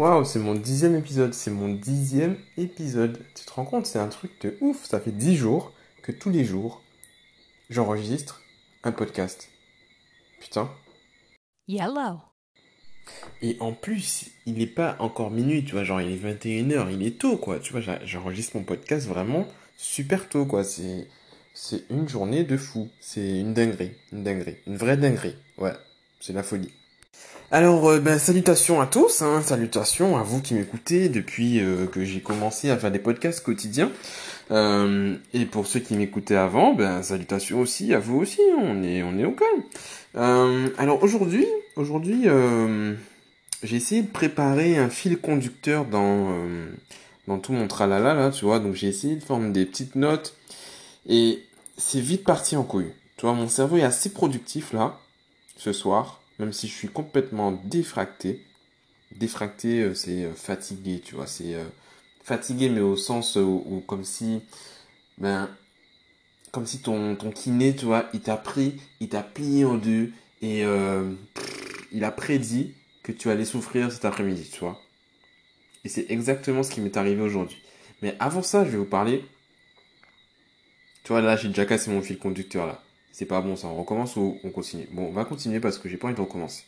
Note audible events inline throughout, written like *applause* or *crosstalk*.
Waouh, c'est mon dixième épisode, c'est mon dixième épisode. Tu te rends compte, c'est un truc de ouf. Ça fait dix jours que tous les jours, j'enregistre un podcast. Putain. Yellow. Et en plus, il n'est pas encore minuit, tu vois, genre il est 21h, il est tôt, quoi. Tu vois, j'enregistre mon podcast vraiment super tôt, quoi. C'est, c'est une journée de fou. C'est une dinguerie, une dinguerie, une vraie dinguerie. Ouais, c'est la folie. Alors, euh, ben, salutations à tous, hein, salutations à vous qui m'écoutez depuis euh, que j'ai commencé à faire des podcasts quotidiens. Euh, et pour ceux qui m'écoutaient avant, ben, salutations aussi à vous aussi, on est, on est au calme. Alors aujourd'hui, aujourd'hui, j'ai essayé de préparer un fil conducteur dans, dans tout mon tralala là, tu vois. Donc j'ai essayé de former des petites notes et c'est vite parti en couille. Tu vois, mon cerveau est assez productif là, ce soir, même si je suis complètement défracté. Défracté, euh, c'est euh, fatigué, tu vois. C'est euh, fatigué, mais au sens où, comme si, ben, comme si ton, kiné, tu vois, il t'a pris, il t'a plié en deux et il a prédit que tu allais souffrir cet après-midi, tu vois. Et c'est exactement ce qui m'est arrivé aujourd'hui. Mais avant ça, je vais vous parler. Tu vois, là, j'ai déjà cassé mon fil conducteur, là. C'est pas bon, ça. On recommence ou on continue? Bon, on va continuer parce que j'ai pas envie de recommencer.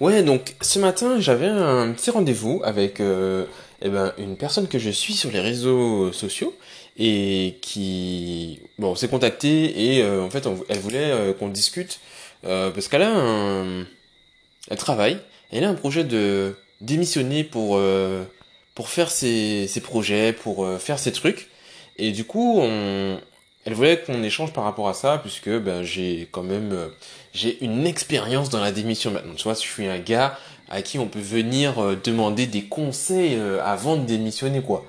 Ouais, donc ce matin, j'avais un petit rendez-vous avec euh, eh ben, une personne que je suis sur les réseaux sociaux et qui, bon, on s'est contacté et euh, en fait, elle voulait euh, qu'on discute parce qu'elle a un, elle travaille, elle a un projet de démissionner pour pour faire ses, ses projets, pour faire ses trucs et du coup, on, elle voulait qu'on échange par rapport à ça puisque ben j'ai quand même euh, j'ai une expérience dans la démission maintenant. Tu vois, je suis un gars à qui on peut venir euh, demander des conseils euh, avant de démissionner, quoi.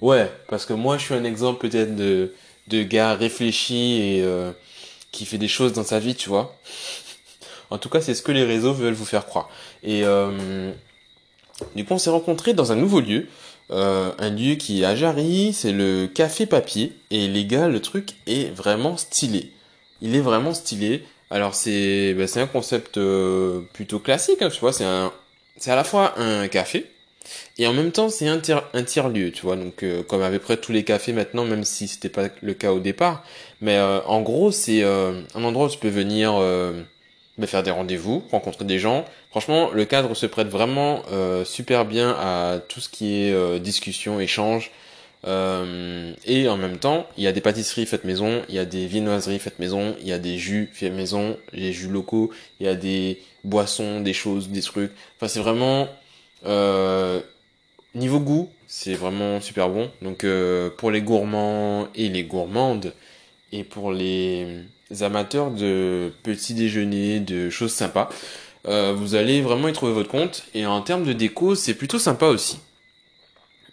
Ouais, parce que moi, je suis un exemple peut-être de, de gars réfléchi et qui fait des choses dans sa vie, tu vois. En tout cas, c'est ce que les réseaux veulent vous faire croire. Et du coup, on s'est rencontrés dans un nouveau lieu. Euh, un lieu qui est à Jarry, c'est le Café Papier. Et les gars, le truc est vraiment stylé. Il est vraiment stylé. Alors c'est bah, un concept euh, plutôt classique, hein, tu vois. C'est un c'est à la fois un café et en même temps c'est un tiers un tiers lieu, tu vois. Donc euh, comme à peu près tous les cafés maintenant, même si c'était pas le cas au départ. Mais euh, en gros c'est euh, un endroit où tu peux venir euh, bah, faire des rendez-vous, rencontrer des gens. Franchement, le cadre se prête vraiment euh, super bien à tout ce qui est euh, discussion, échange. Euh, et en même temps, il y a des pâtisseries faites maison, il y a des viennoiseries faites maison, il y a des jus faits maison, des jus locaux, il y a des boissons, des choses, des trucs. Enfin, c'est vraiment niveau goût, c'est vraiment super bon. Donc pour les gourmands et les gourmandes et pour les amateurs de petits déjeuners, de choses sympas, vous allez vraiment y trouver votre compte. Et en termes de déco, c'est plutôt sympa aussi.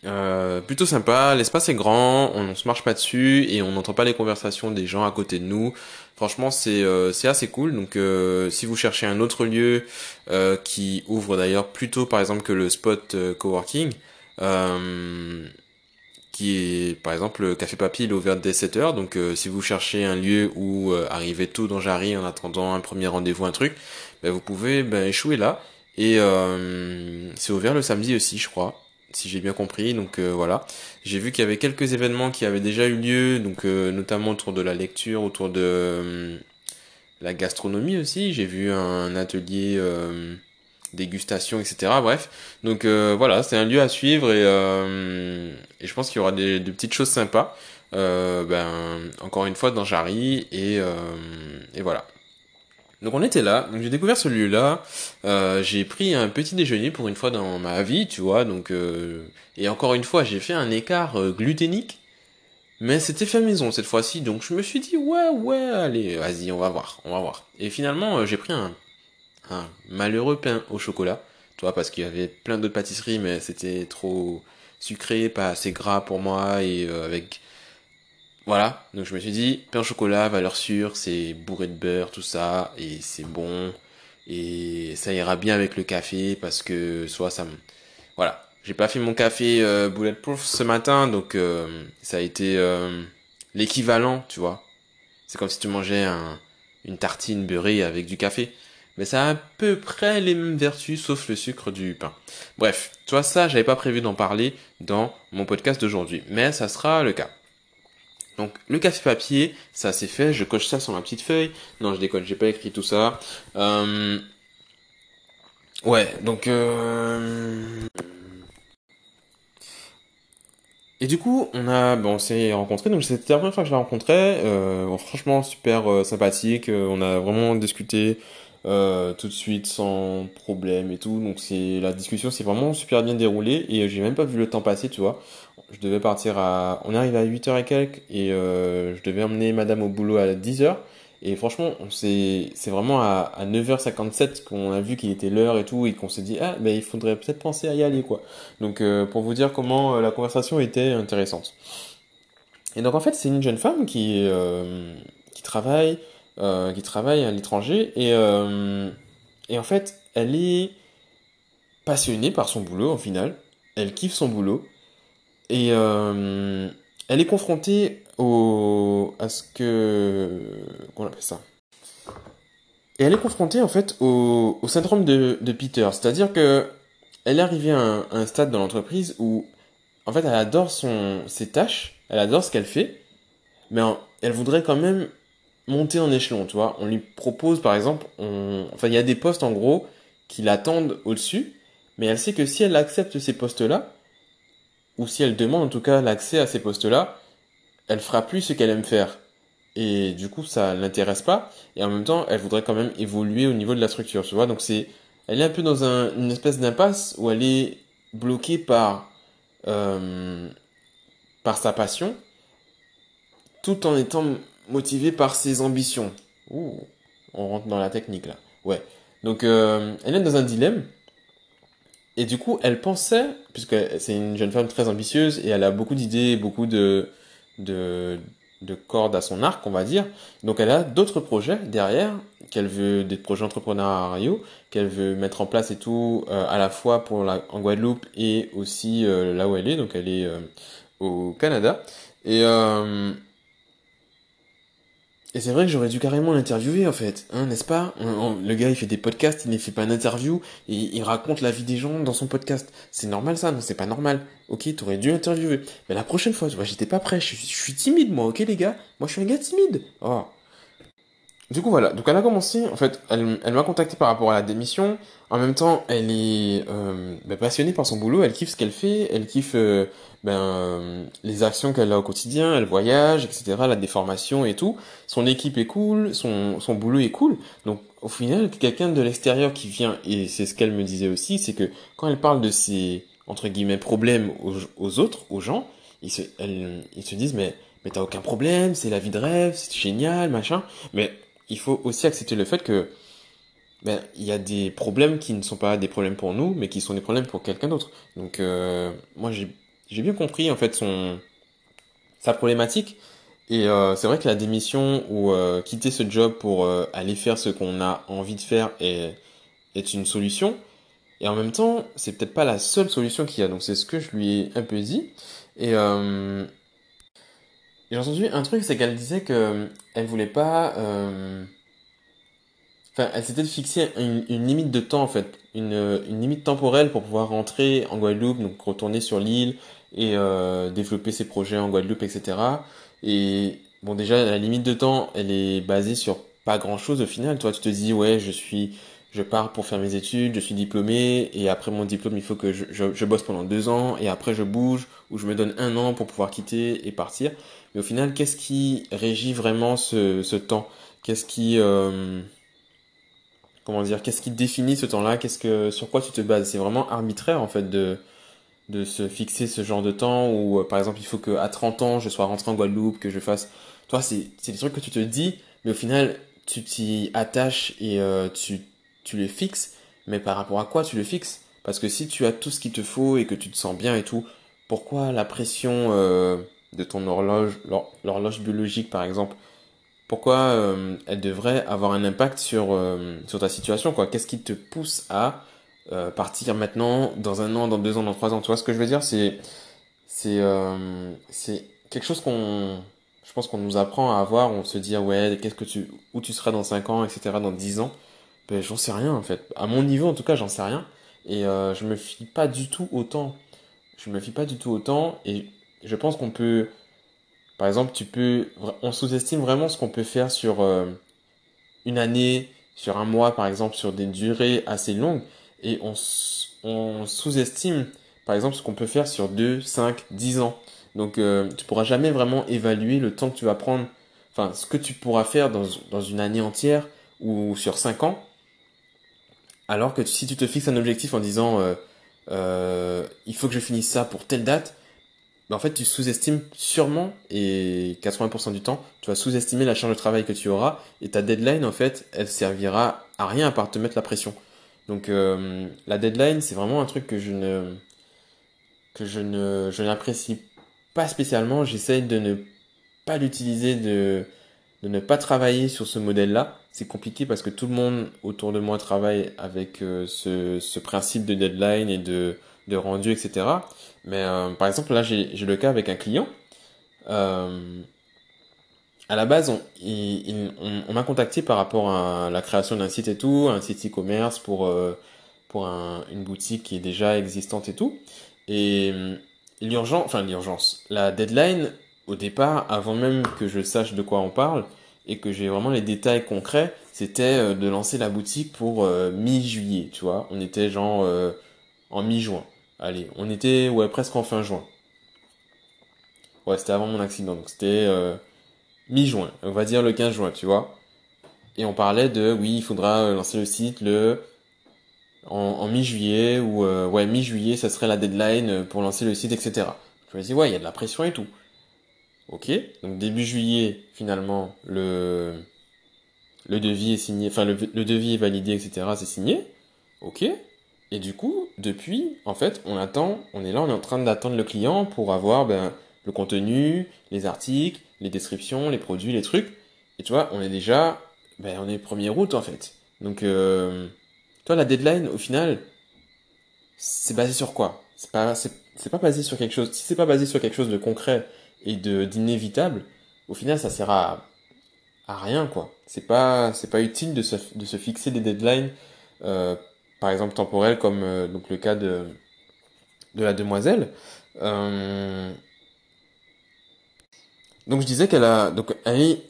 Euh, plutôt sympa, l'espace est grand, on, on se marche pas dessus et on n'entend pas les conversations des gens à côté de nous. Franchement, c'est euh, assez cool. Donc, euh, si vous cherchez un autre lieu euh, qui ouvre d'ailleurs plus tôt, par exemple, que le spot euh, coworking, euh, par exemple le Café Papy, il est ouvert dès 7h. Donc, euh, si vous cherchez un lieu où euh, arriver tôt dans Jarry en attendant un premier rendez-vous, un truc, ben, vous pouvez ben, échouer là. Et euh, c'est ouvert le samedi aussi, je crois si j'ai bien compris. Donc voilà, j'ai vu qu'il y avait quelques événements qui avaient déjà eu lieu, donc notamment autour de la lecture, autour de la gastronomie aussi. J'ai vu un atelier dégustation, etc. Bref, donc euh, voilà, c'est un lieu à suivre et, euh, je pense qu'il y aura des, de petites choses sympas. Euh, ben encore une fois dans Jarry et voilà. Donc on était là, j'ai découvert ce lieu-là, j'ai pris un petit déjeuner pour une fois dans ma vie, tu vois, donc et encore une fois j'ai fait un écart gluténique, mais c'était fait maison cette fois-ci, donc je me suis dit ouais ouais allez vas-y on va voir, on va voir. Et finalement j'ai pris un, un malheureux pain au chocolat, tu vois, parce qu'il y avait plein d'autres pâtisseries, mais c'était trop sucré, pas assez gras pour moi et euh, avec voilà, donc je me suis dit, pain au chocolat, valeur sûre, c'est bourré de beurre, tout ça, et c'est bon, et ça ira bien avec le café, parce que soit ça me... Voilà, j'ai pas fait mon café euh, bulletproof ce matin, donc euh, ça a été euh, l'équivalent, tu vois. C'est comme si tu mangeais un, une tartine beurrée avec du café. Mais ça a à peu près les mêmes vertus sauf le sucre du pain. Bref, tu vois ça, j'avais pas prévu d'en parler dans mon podcast d'aujourd'hui, mais ça sera le cas. Donc le café papier, ça c'est fait, je coche ça sur ma petite feuille. Non, je déconne, j'ai pas écrit tout ça. Euh... Ouais, donc euh... Et du coup, on a, bon, on s'est rencontrés, donc c'était la première fois que je l'ai rencontré. Euh, franchement, super sympathique. On a vraiment discuté euh, tout de suite sans problème et tout. Donc c'est la discussion s'est vraiment super bien déroulée et j'ai même pas vu le temps passer, tu vois. Je devais partir à, on arrive à 8h et quelques et je devais emmener madame au boulot à 10h. Et franchement, c'est c'est vraiment à, à 9h57 qu'on a vu qu'il était l'heure et tout et qu'on s'est dit ah ben il faudrait peut-être penser à y aller quoi. Donc euh, pour vous dire comment euh, la conversation était intéressante. Et donc en fait c'est une jeune femme qui euh, qui travaille euh, qui travaille à l'étranger et et en fait elle est passionnée par son boulot au final. Elle kiffe son boulot et elle est confrontée au, à ce que, qu'on appelle ça? Et elle est confrontée en fait au, au syndrome de, de Peter, c'est-à-dire que elle est arrivée à un, un stade dans l'entreprise où en fait elle adore son, ses tâches, elle adore ce qu'elle fait, mais en, elle voudrait quand même monter en échelon, tu vois. On lui propose par exemple, enfin il y a des postes en gros qui l'attendent au-dessus, mais elle sait que si elle accepte ces postes-là, ou si elle demande en tout cas l'accès à ces postes-là, elle fera plus ce qu'elle aime faire. Et du coup, ça l'intéresse pas. Et en même temps, elle voudrait quand même évoluer au niveau de la structure, tu vois. Donc c'est, elle est un peu dans un, une espèce d'impasse où elle est bloquée par, euh, par sa passion, tout en étant motivée par ses ambitions. Ouh, on rentre dans la technique là. Ouais. Donc euh, elle est dans un dilemme. Et du coup, elle pensait, puisque c'est une jeune femme très ambitieuse et elle a beaucoup d'idées, beaucoup de, de, de cordes à son arc, on va dire. Donc elle a d'autres projets derrière, qu'elle veut, des projets entrepreneuriaux, qu'elle veut mettre en place et tout, euh, à la fois pour la, en Guadeloupe et aussi euh, là où elle est, donc elle est au Canada. Et, et c'est vrai que j'aurais dû carrément l'interviewer en fait, hein, n'est-ce pas? Le gars il fait des podcasts, il ne fait pas d'interview, et il raconte la vie des gens dans son podcast. C'est normal ça Non, c'est pas normal. Ok, t'aurais dû interviewer. Mais la prochaine fois, tu vois, j'étais pas prêt, je, je suis timide moi, ok les gars? Moi je suis un gars timide. Oh. Du coup voilà, donc elle a commencé, en fait, elle, elle m'a contacté par rapport à la démission. En même temps, elle est euh, bah, passionnée par son boulot, elle kiffe ce qu'elle fait, elle kiffe euh, ben, les actions qu'elle a au quotidien, elle voyage, etc., la déformation et tout. Son équipe est cool, son, son boulot est cool. Donc au final, quelqu'un de l'extérieur qui vient, et c'est ce qu'elle me disait aussi, c'est que quand elle parle de ses, entre guillemets, problèmes aux, aux autres, aux gens, ils se, elles, ils se disent, mais, mais t'as aucun problème, c'est la vie de rêve, c'est génial, machin. Mais il faut aussi accepter le fait que ben il y a des problèmes qui ne sont pas des problèmes pour nous, mais qui sont des problèmes pour quelqu'un d'autre. Donc euh, moi j'ai j'ai bien compris en fait son sa problématique et euh, c'est vrai que la démission ou euh, quitter ce job pour aller faire ce qu'on a envie de faire est est une solution. Et en même temps, c'est peut-être pas la seule solution qu'il y a. Donc c'est ce que je lui ai un peu dit. Et j'ai entendu un truc, c'est qu'elle disait que elle voulait pas. Euh... Enfin, elle s'était fixé une, une, limite de temps en fait, une, une limite temporelle pour pouvoir rentrer en Guadeloupe, donc retourner sur l'île et euh, développer ses projets en Guadeloupe, etc. Et bon, déjà la limite de temps, elle est basée sur pas grand chose au final. Toi, tu te dis ouais, je suis, je pars pour faire mes études, je suis diplômé et après mon diplôme, il faut que je, je, je bosse pendant deux ans et après je bouge ou je me donne un an pour pouvoir quitter et partir. Mais au final, qu'est-ce qui régit vraiment ce, ce temps? Qu'est-ce qui euh, comment dire Qu'est-ce qui définit ce temps-là? Qu'est-ce que sur quoi tu te bases? C'est vraiment arbitraire en fait de de se fixer ce genre de temps où euh, par exemple il faut que à 30 ans je sois rentré en Guadeloupe, que je fasse. Toi, c'est c'est des trucs que tu te dis, mais au final tu t'y attaches et euh, tu tu le fixes. Mais par rapport à quoi tu le fixes? Parce que si tu as tout ce qu'il te faut et que tu te sens bien et tout, pourquoi la pression euh, de ton horloge, l'horloge biologique par exemple, pourquoi euh, elle devrait avoir un impact sur, euh, sur ta situation quoi? Qu'est-ce qui te pousse à partir maintenant, dans un an, dans deux ans, dans trois ans? Tu vois ce que je veux dire? C'est quelque chose qu'on je pense qu'on nous apprend à avoir. On se dit ah ouais qu'est-ce que tu où tu seras dans cinq ans, etc. Dans dix ans? Ben, j'en sais rien en fait. À mon niveau en tout cas, j'en sais rien. Et euh, je me fie pas du tout autant. Je me fie pas du tout autant. Et je pense qu'on peut, par exemple, tu peux, on sous-estime vraiment ce qu'on peut faire sur euh, une année, sur un mois par exemple, sur des durées assez longues. Et on, on sous-estime par exemple ce qu'on peut faire sur 2, 5, 10 ans. Donc euh, tu pourras jamais vraiment évaluer le temps que tu vas prendre, enfin ce que tu pourras faire dans, dans une année entière ou sur 5 ans. Alors que si tu te fixes un objectif en disant euh, euh, il faut que je finisse ça pour telle date, ben, en fait tu sous-estimes sûrement et 80% du temps tu vas sous-estimer la charge de travail que tu auras et ta deadline en fait elle servira à rien à part te mettre la pression. Donc euh, la deadline c'est vraiment un truc que je ne que je ne je n'apprécie pas spécialement. J'essaye de ne pas l'utiliser, de, de ne pas travailler sur ce modèle-là. C'est compliqué parce que tout le monde autour de moi travaille avec euh, ce, principe de deadline et de, rendu, etc. Mais euh, par exemple, là, j'ai le cas avec un client. Euh, à la base, on, m'a contacté par rapport à la création d'un site et tout, un site e-commerce pour, pour un, une boutique qui est déjà existante et tout. Et l'urgence, enfin l'urgence, la deadline, au départ, avant même que je sache de quoi on parle et que j'ai vraiment les détails concrets, c'était euh, de lancer la boutique pour euh, mi-juillet, tu vois. On était genre euh, en mi-juin. Allez, on était ouais presque en fin juin. Ouais, c'était avant mon accident, donc c'était mi-juin, on va dire le 15 juin, tu vois. Et on parlait de oui, il faudra lancer le site le en, mi-juillet ou ouais mi-juillet ça serait la deadline pour lancer le site etc. Je me dis ouais il y a de la pression et tout. Ok donc début juillet finalement le le devis est signé enfin le, le devis est validé etc c'est signé. Ok et du coup depuis en fait on attend on est là on est en train d'attendre le client pour avoir ben le contenu les articles les descriptions les produits les trucs et tu vois on est déjà ben on est 1er août en fait donc euh, toi, la deadline, au final, c'est basé sur quoi? C'est pas, c'est pas basé sur quelque chose. Si c'est pas basé sur quelque chose de concret et de d'inévitable, au final, ça sert à à rien, quoi. C'est pas, c'est pas utile de se de se fixer des deadlines, euh, par exemple temporelles, comme euh, donc le cas de de la demoiselle. Euh... Donc je disais qu'elle a, donc elle est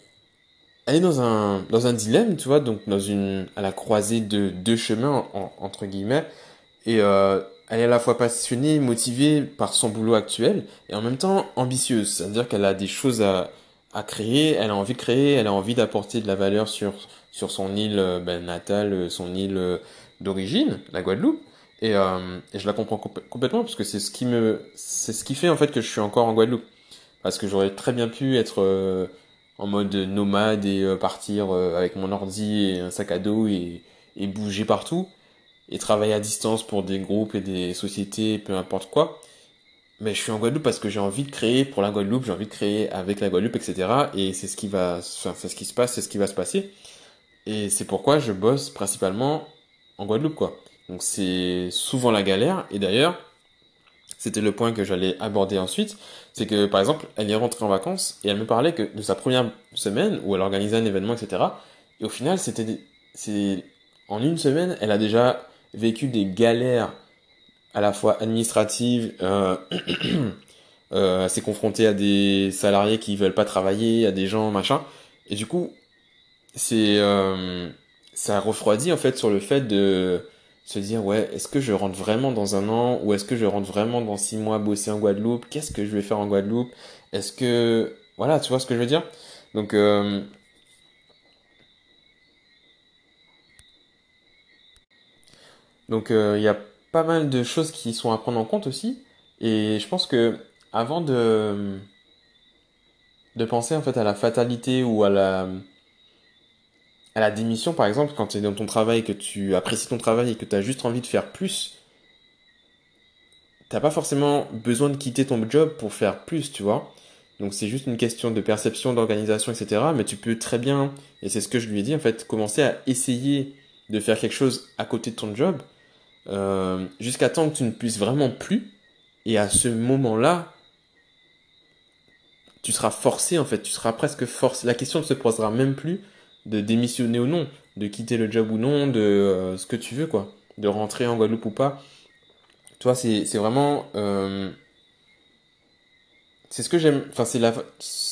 elle est dans un dans un dilemme, tu vois, donc dans une à la croisée de deux chemins en, entre guillemets, et elle est à la fois passionnée, motivée par son boulot actuel, et en même temps ambitieuse, c'est-à-dire qu'elle a des choses à créer, elle a envie de créer, elle a envie d'apporter de la valeur sur sur son île euh, ben, natale, son île euh, d'origine, la Guadeloupe. Et, euh, je la comprends complètement parce que c'est ce qui me c'est ce qui fait en fait que je suis encore en Guadeloupe. Parce que j'aurais très bien pu être euh, en mode nomade et euh, partir euh, avec mon ordi et un sac à dos et bouger partout et travailler à distance pour des groupes et des sociétés, peu importe quoi. Mais je suis en Guadeloupe parce que j'ai envie de créer pour la Guadeloupe, j'ai envie de créer avec la Guadeloupe, etc. Et c'est ce qui va, enfin, c'est ce qui se passe, c'est ce qui va se passer. Et c'est pourquoi je bosse principalement en Guadeloupe, quoi. Donc c'est souvent la galère. Et d'ailleurs, c'était le point que j'allais aborder ensuite, c'est que par exemple, elle est rentrée en vacances et elle me parlait que de sa première semaine où elle organisait un événement, etc. Et au final, c'était, c'est, en une semaine, elle a déjà vécu des galères à la fois administratives, euh, *clears throat* euh, s'est confrontée à des salariés qui veulent pas travailler, à des gens machin, et du coup, c'est, euh, ça refroidit en fait sur le fait de se dire ouais est-ce que je rentre vraiment dans un an ou est-ce que je rentre vraiment dans six mois bosser en Guadeloupe? Qu'est-ce que je vais faire en Guadeloupe? Est-ce que voilà tu vois ce que je veux dire? Donc euh... donc il euh, y a pas mal de choses qui sont à prendre en compte aussi et je pense que avant de de penser en fait à la fatalité ou à la à la démission, par exemple, quand tu es dans ton travail, que tu apprécies ton travail et que tu as juste envie de faire plus, t'as pas forcément besoin de quitter ton job pour faire plus, tu vois. Donc c'est juste une question de perception, d'organisation, etc. Mais tu peux très bien, et c'est ce que je lui ai dit, en fait, commencer à essayer de faire quelque chose à côté de ton job, euh, jusqu'à temps que tu ne puisses vraiment plus. Et à ce moment-là, tu seras forcé, en fait, tu seras presque forcé. La question ne se posera même plus de démissionner ou non. de quitter le job ou non, de euh, ce que tu veux, quoi. De rentrer en Guadeloupe ou pas. Toi, c'est c'est vraiment... euh, c'est ce que j'aime... Enfin, c'est la,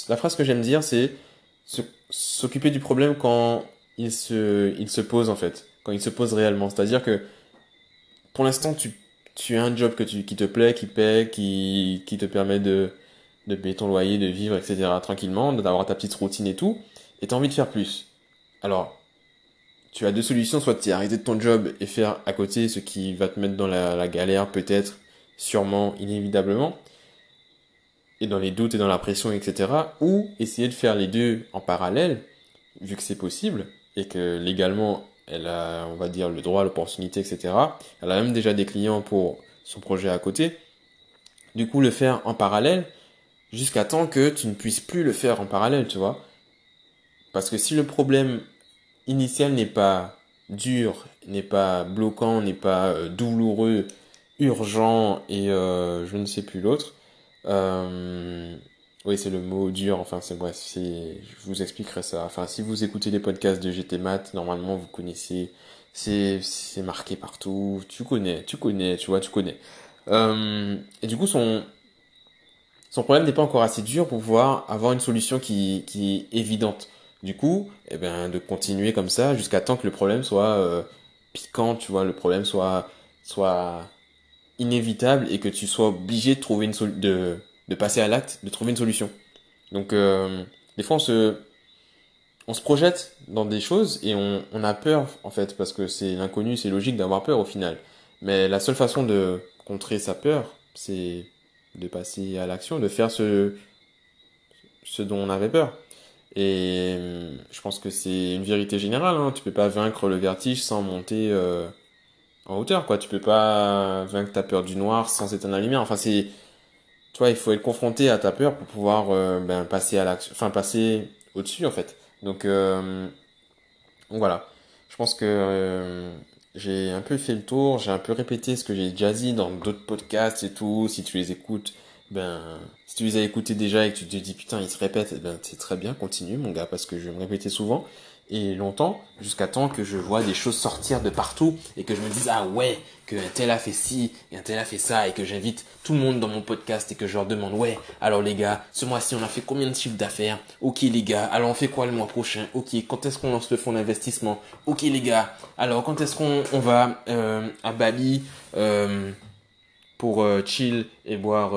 la phrase que j'aime dire, c'est s'occuper du problème quand il se, il se pose, en fait. Quand il se pose réellement. C'est-à-dire que pour l'instant, tu, as un job qui te plaît, qui paie, qui, te permet de, payer ton loyer, de vivre, etc. tranquillement, d'avoir ta petite routine et tout, et tu as envie de faire plus. Alors, tu as deux solutions, soit tu arrêter de ton job et faire à côté ce qui va te mettre dans la, la galère, peut-être, sûrement, inévitablement, et dans les doutes et dans la pression, etc. Ou essayer de faire les deux en parallèle, vu que c'est possible, et que légalement, elle a, on va dire, le droit, l'opportunité, etc. Elle a même déjà des clients pour son projet à côté. Du coup, le faire en parallèle, jusqu'à temps que tu ne puisses plus le faire en parallèle, tu vois. Parce que si le problème initial n'est pas dur, n'est pas bloquant, n'est pas euh, douloureux, urgent et euh, je ne sais plus l'autre, euh, oui, c'est le mot dur, enfin, c'est bref, c'est, je vous expliquerai ça. Enfin, si vous écoutez les podcasts de GT Math, normalement, vous connaissez, c'est, c'est marqué partout, tu connais, tu connais, tu vois, tu connais. Euh, et du coup, son, son problème n'est pas encore assez dur pour pouvoir avoir une solution qui, qui est évidente. Du coup, eh ben, de continuer comme ça jusqu'à temps que le problème soit euh, piquant, tu vois, le problème soit, soit inévitable et que tu sois obligé de trouver une sol- de, de passer à l'acte, de trouver une solution. Donc, euh, des fois, on se, on se projette dans des choses et on, on a peur, en fait, parce que c'est l'inconnu, c'est logique d'avoir peur au final. Mais la seule façon de contrer sa peur, c'est de passer à l'action, de faire ce, ce dont on avait peur. Et euh, je pense que c'est une vérité générale, hein. Tu peux pas vaincre le vertige sans monter euh, en hauteur, quoi. Tu peux pas vaincre ta peur du noir sans éteindre la lumière. Enfin, c'est, tu vois, il faut être confronté à ta peur pour pouvoir euh, ben, passer à l'action, enfin passer au-dessus, en fait. Donc, euh, voilà. Je pense que euh, j'ai un peu fait le tour, j'ai un peu répété ce que j'ai déjà dit dans d'autres podcasts et tout. Si tu les écoutes, ben, si tu les as écoutés déjà et que tu te dis putain, ils se répètent, eh ben, c'est très bien, continue mon gars, parce que je vais me répéter souvent et longtemps, jusqu'à temps que je vois des choses sortir de partout et que je me dise ah ouais, que un tel a fait ci et un tel a fait ça et que j'invite tout le monde dans mon podcast et que je leur demande ouais, alors les gars, ce mois-ci on a fait combien de chiffres d'affaires? Ok les gars, alors on fait quoi le mois prochain? Ok, quand est-ce qu'on lance le fonds d'investissement? Ok les gars, alors quand est-ce qu'on on va euh, à Bali euh, pour euh, chill et boire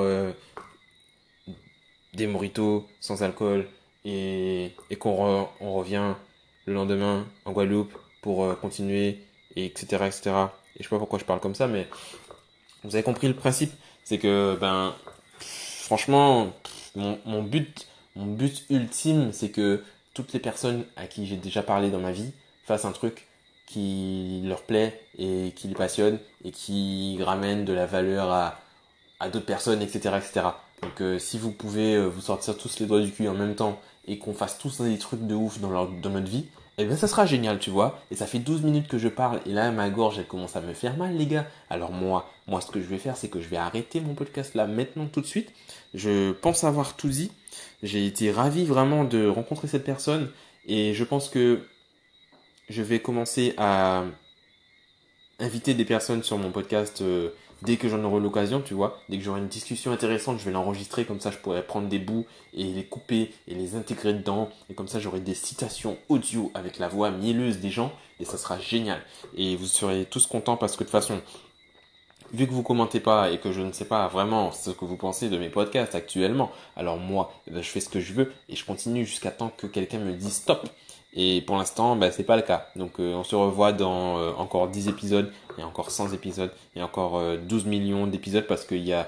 des mojitos sans alcool et, et qu'on on revient le lendemain en Guadeloupe pour euh, continuer et etc etc et je sais pas pourquoi je parle comme ça mais vous avez compris le principe c'est que ben franchement mon, but mon but ultime c'est que toutes les personnes à qui j'ai déjà parlé dans ma vie fassent un truc qui leur plaît et qui les passionne et qui ramène de la valeur à, à d'autres personnes, etc. etc. Donc euh, si vous pouvez euh, vous sortir tous les doigts du cul en même temps et qu'on fasse tous des trucs de ouf dans, notre vie, eh bien ça sera génial, tu vois. Et ça fait 12 minutes que je parle et là ma gorge elle commence à me faire mal les gars. Alors moi, moi ce que je vais faire c'est que je vais arrêter mon podcast là maintenant tout de suite. Je pense avoir tout dit. J'ai été ravi vraiment de rencontrer cette personne et je pense que je vais commencer à inviter des personnes sur mon podcast euh, dès que j'en aurai l'occasion, tu vois. Dès que j'aurai une discussion intéressante, je vais l'enregistrer, comme ça je pourrai prendre des bouts et les couper et les intégrer dedans. Et comme ça j'aurai des citations audio avec la voix mielleuse des gens et ça sera génial. Et vous serez tous contents parce que de toute façon, vu que vous commentez pas et que je ne sais pas vraiment ce que vous pensez de mes podcasts actuellement, alors moi, eh ben, je fais ce que je veux et je continue jusqu'à temps que quelqu'un me dise stop. Et pour l'instant, ben, c'est pas le cas. Donc euh, on se revoit dans euh, encore 10 épisodes, et encore 100 épisodes, et encore euh, 12 millions d'épisodes parce qu'il y a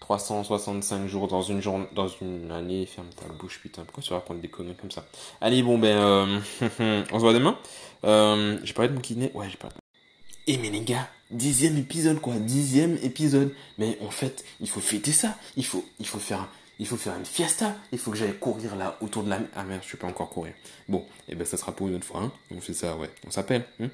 365 jours dans une journée, dans une année. Ferme ta bouche, putain. Pourquoi tu racontes des conneries comme ça? Allez, bon ben, euh, *laughs* on se voit demain. J'ai parlé de mon kiné. Ouais, j'ai parlé. Eh mais les gars, dixième épisode quoi, dixième épisode. Mais en fait, il faut fêter ça. Il faut, il faut faire, il faut faire une fiesta. Il faut que j'aille courir là autour de la. Ah merde, je peux pas encore courir. Bon, et eh ben ça sera pour une autre fois. Hein. On fait ça, ouais. On s'appelle. Hein